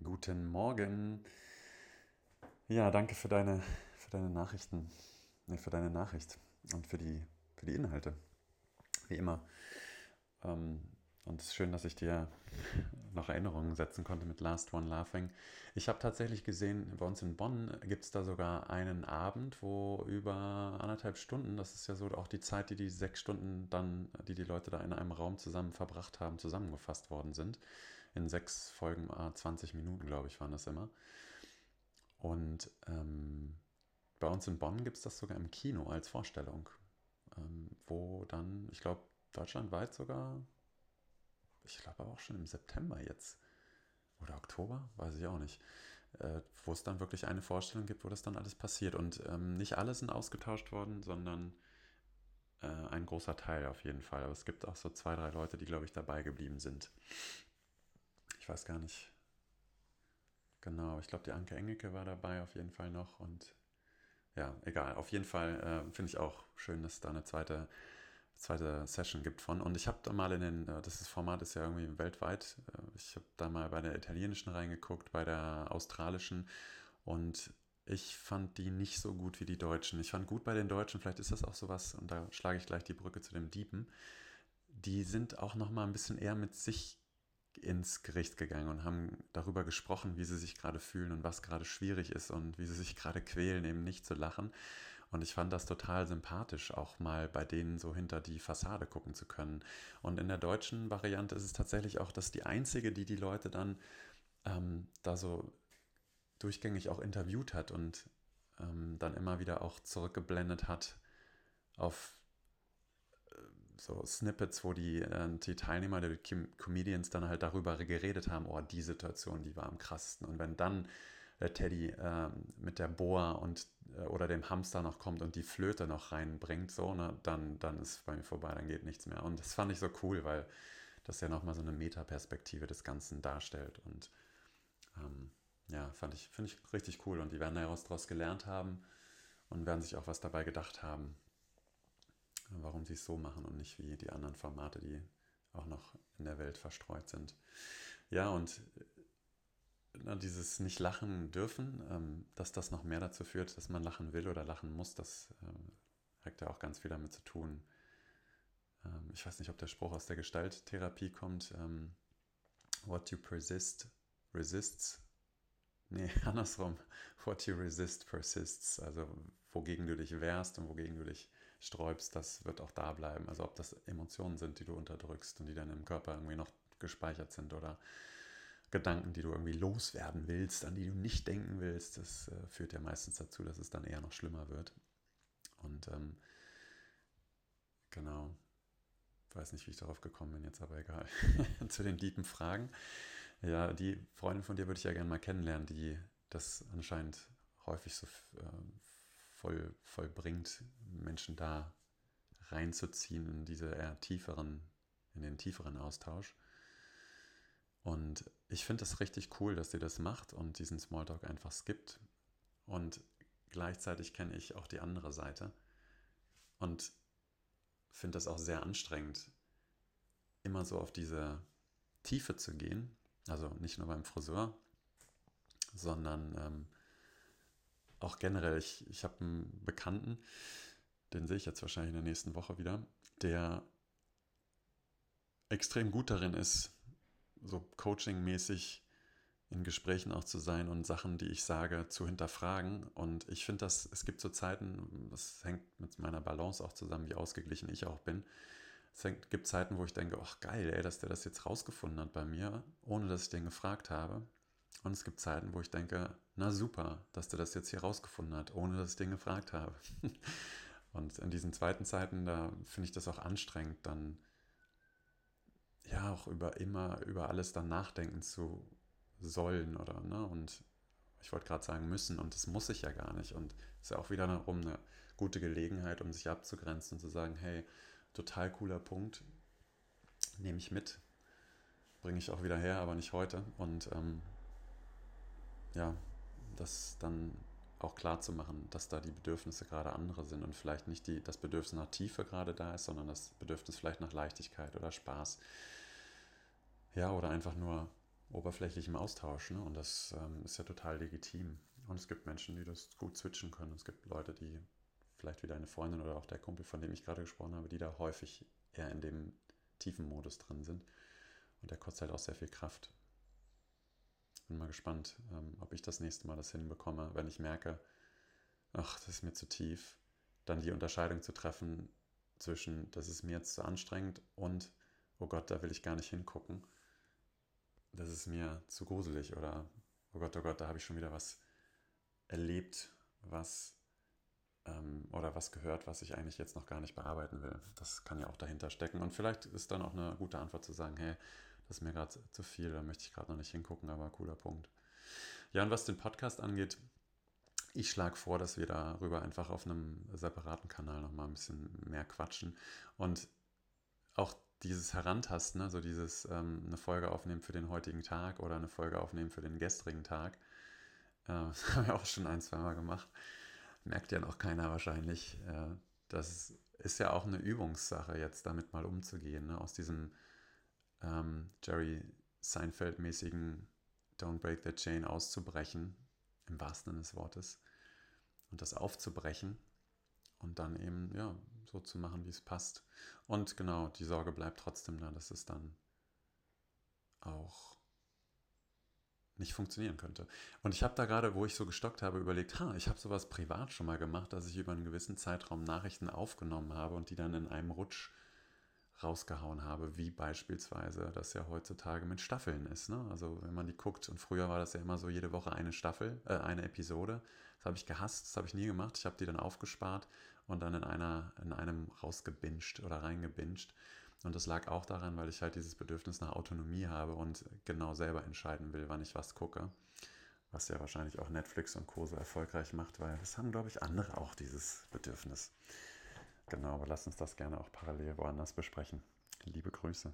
Guten Morgen. Ja, danke für deine, für deine Nachrichten, nee, für deine Nachricht und für die, für die Inhalte. Wie immer. Ähm, und es ist schön, dass ich dir noch Erinnerungen setzen konnte mit Last One Laughing. Ich habe tatsächlich gesehen, bei uns in Bonn gibt es da sogar einen Abend, wo über anderthalb Stunden, das ist ja so auch die Zeit, die die sechs Stunden dann, die die Leute da in einem Raum zusammen verbracht haben, zusammengefasst worden sind. In sechs Folgen, 20 Minuten, glaube ich, waren das immer. Und ähm, bei uns in Bonn gibt es das sogar im Kino als Vorstellung, ähm, wo dann, ich glaube, deutschlandweit sogar ich glaube aber auch schon im September jetzt. Oder Oktober, weiß ich auch nicht. Äh, wo es dann wirklich eine Vorstellung gibt, wo das dann alles passiert. Und ähm, nicht alle sind ausgetauscht worden, sondern äh, ein großer Teil auf jeden Fall. Aber es gibt auch so zwei, drei Leute, die, glaube ich, dabei geblieben sind. Ich weiß gar nicht. Genau, ich glaube, die Anke Engelke war dabei auf jeden Fall noch. Und ja, egal. Auf jeden Fall äh, finde ich auch schön, dass da eine zweite zweite Session gibt von. Und ich habe da mal in den, äh, das Format ist ja irgendwie weltweit, äh, ich habe da mal bei der italienischen reingeguckt, bei der australischen und ich fand die nicht so gut wie die Deutschen. Ich fand gut bei den Deutschen, vielleicht ist das auch sowas, und da schlage ich gleich die Brücke zu dem Diepen. Die sind auch nochmal ein bisschen eher mit sich ins Gericht gegangen und haben darüber gesprochen, wie sie sich gerade fühlen und was gerade schwierig ist und wie sie sich gerade quälen, eben nicht zu lachen. Und ich fand das total sympathisch, auch mal bei denen so hinter die Fassade gucken zu können. Und in der deutschen Variante ist es tatsächlich auch das die einzige, die die Leute dann ähm, da so durchgängig auch interviewt hat und ähm, dann immer wieder auch zurückgeblendet hat auf so Snippets, wo die, äh, die Teilnehmer, die Comedians dann halt darüber geredet haben, oh, die Situation, die war am krassesten. Und wenn dann der Teddy äh, mit der Boa und äh, oder dem Hamster noch kommt und die Flöte noch reinbringt, so, ne, dann, dann ist bei mir vorbei, dann geht nichts mehr. Und das fand ich so cool, weil das ja nochmal so eine Metaperspektive des Ganzen darstellt. Und ähm, ja, fand ich, finde ich richtig cool. Und die werden daraus gelernt haben und werden sich auch was dabei gedacht haben warum sie es so machen und nicht wie die anderen Formate, die auch noch in der Welt verstreut sind. Ja, und na, dieses nicht lachen dürfen, ähm, dass das noch mehr dazu führt, dass man lachen will oder lachen muss, das äh, hat ja auch ganz viel damit zu tun. Ähm, ich weiß nicht, ob der Spruch aus der Gestalttherapie kommt. Ähm, what you persist resists. Nee, andersrum. What you resist persists. Also wogegen du dich wehrst und wogegen du dich sträubst, das wird auch da bleiben. Also ob das Emotionen sind, die du unterdrückst und die dann im Körper irgendwie noch gespeichert sind oder Gedanken, die du irgendwie loswerden willst, an die du nicht denken willst, das äh, führt ja meistens dazu, dass es dann eher noch schlimmer wird. Und ähm, genau, weiß nicht, wie ich darauf gekommen bin, jetzt aber egal. Zu den tiefen Fragen. Ja, die Freundin von dir würde ich ja gerne mal kennenlernen, die das anscheinend häufig so äh, voll, vollbringt, Menschen da reinzuziehen in diese eher tieferen, in den tieferen Austausch. Und ich finde das richtig cool, dass sie das macht und diesen Smalltalk einfach skippt. Und gleichzeitig kenne ich auch die andere Seite und finde das auch sehr anstrengend, immer so auf diese Tiefe zu gehen. Also nicht nur beim Friseur, sondern ähm, auch generell, ich, ich habe einen Bekannten, den sehe ich jetzt wahrscheinlich in der nächsten Woche wieder, der extrem gut darin ist, so coachingmäßig in Gesprächen auch zu sein und Sachen, die ich sage, zu hinterfragen. Und ich finde, dass es gibt so Zeiten, das hängt mit meiner Balance auch zusammen, wie ausgeglichen ich auch bin. Es gibt Zeiten, wo ich denke, ach geil, ey, dass der das jetzt rausgefunden hat bei mir, ohne dass ich den gefragt habe. Und es gibt Zeiten, wo ich denke, na super, dass der das jetzt hier rausgefunden hat, ohne dass ich den gefragt habe. Und in diesen zweiten Zeiten, da finde ich das auch anstrengend, dann ja auch über immer über alles dann nachdenken zu sollen oder ne und ich wollte gerade sagen müssen und das muss ich ja gar nicht und es ist ja auch wieder darum eine gute Gelegenheit, um sich abzugrenzen und zu sagen, hey, total cooler Punkt, nehme ich mit, bringe ich auch wieder her, aber nicht heute und ähm, ja, das dann auch klar zu machen, dass da die Bedürfnisse gerade andere sind und vielleicht nicht die, das Bedürfnis nach Tiefe gerade da ist, sondern das Bedürfnis vielleicht nach Leichtigkeit oder Spaß. Ja, oder einfach nur oberflächlichem Austausch. Ne? Und das ähm, ist ja total legitim. Und es gibt Menschen, die das gut switchen können. Es gibt Leute, die vielleicht wie deine Freundin oder auch der Kumpel, von dem ich gerade gesprochen habe, die da häufig eher in dem tiefen Modus drin sind. Und der kostet halt auch sehr viel Kraft. Bin mal gespannt, ähm, ob ich das nächste Mal das hinbekomme, wenn ich merke, ach, das ist mir zu tief, dann die Unterscheidung zu treffen zwischen, das ist mir jetzt zu anstrengend und, oh Gott, da will ich gar nicht hingucken. Das ist mir zu gruselig oder, oh Gott, oh Gott, da habe ich schon wieder was erlebt, was ähm, oder was gehört, was ich eigentlich jetzt noch gar nicht bearbeiten will. Das kann ja auch dahinter stecken. Und vielleicht ist dann auch eine gute Antwort zu sagen, hey, ist mir gerade zu viel, da möchte ich gerade noch nicht hingucken, aber cooler Punkt. Ja, und was den Podcast angeht, ich schlage vor, dass wir darüber einfach auf einem separaten Kanal nochmal ein bisschen mehr quatschen und auch dieses Herantasten, also dieses ähm, eine Folge aufnehmen für den heutigen Tag oder eine Folge aufnehmen für den gestrigen Tag, äh, das haben wir auch schon ein, zwei Mal gemacht, merkt ja noch keiner wahrscheinlich. Äh, das ist ja auch eine Übungssache, jetzt damit mal umzugehen, ne? aus diesem ähm, Jerry Seinfeld-mäßigen Don't Break the Chain auszubrechen, im wahrsten Sinne des Wortes, und das aufzubrechen und dann eben, ja, so zu machen, wie es passt. Und genau, die Sorge bleibt trotzdem da, dass es dann auch nicht funktionieren könnte. Und ich habe da gerade, wo ich so gestockt habe, überlegt, ha, ich habe sowas privat schon mal gemacht, dass ich über einen gewissen Zeitraum Nachrichten aufgenommen habe und die dann in einem Rutsch rausgehauen habe, wie beispielsweise das ja heutzutage mit Staffeln ist. Ne? Also wenn man die guckt, und früher war das ja immer so jede Woche eine Staffel, äh, eine Episode. Das habe ich gehasst, das habe ich nie gemacht. Ich habe die dann aufgespart und dann in, einer, in einem rausgebinged oder reingebinged. Und das lag auch daran, weil ich halt dieses Bedürfnis nach Autonomie habe und genau selber entscheiden will, wann ich was gucke. Was ja wahrscheinlich auch Netflix und Co. so erfolgreich macht, weil das haben, glaube ich, andere auch dieses Bedürfnis. Genau, aber lass uns das gerne auch parallel woanders besprechen. Liebe Grüße.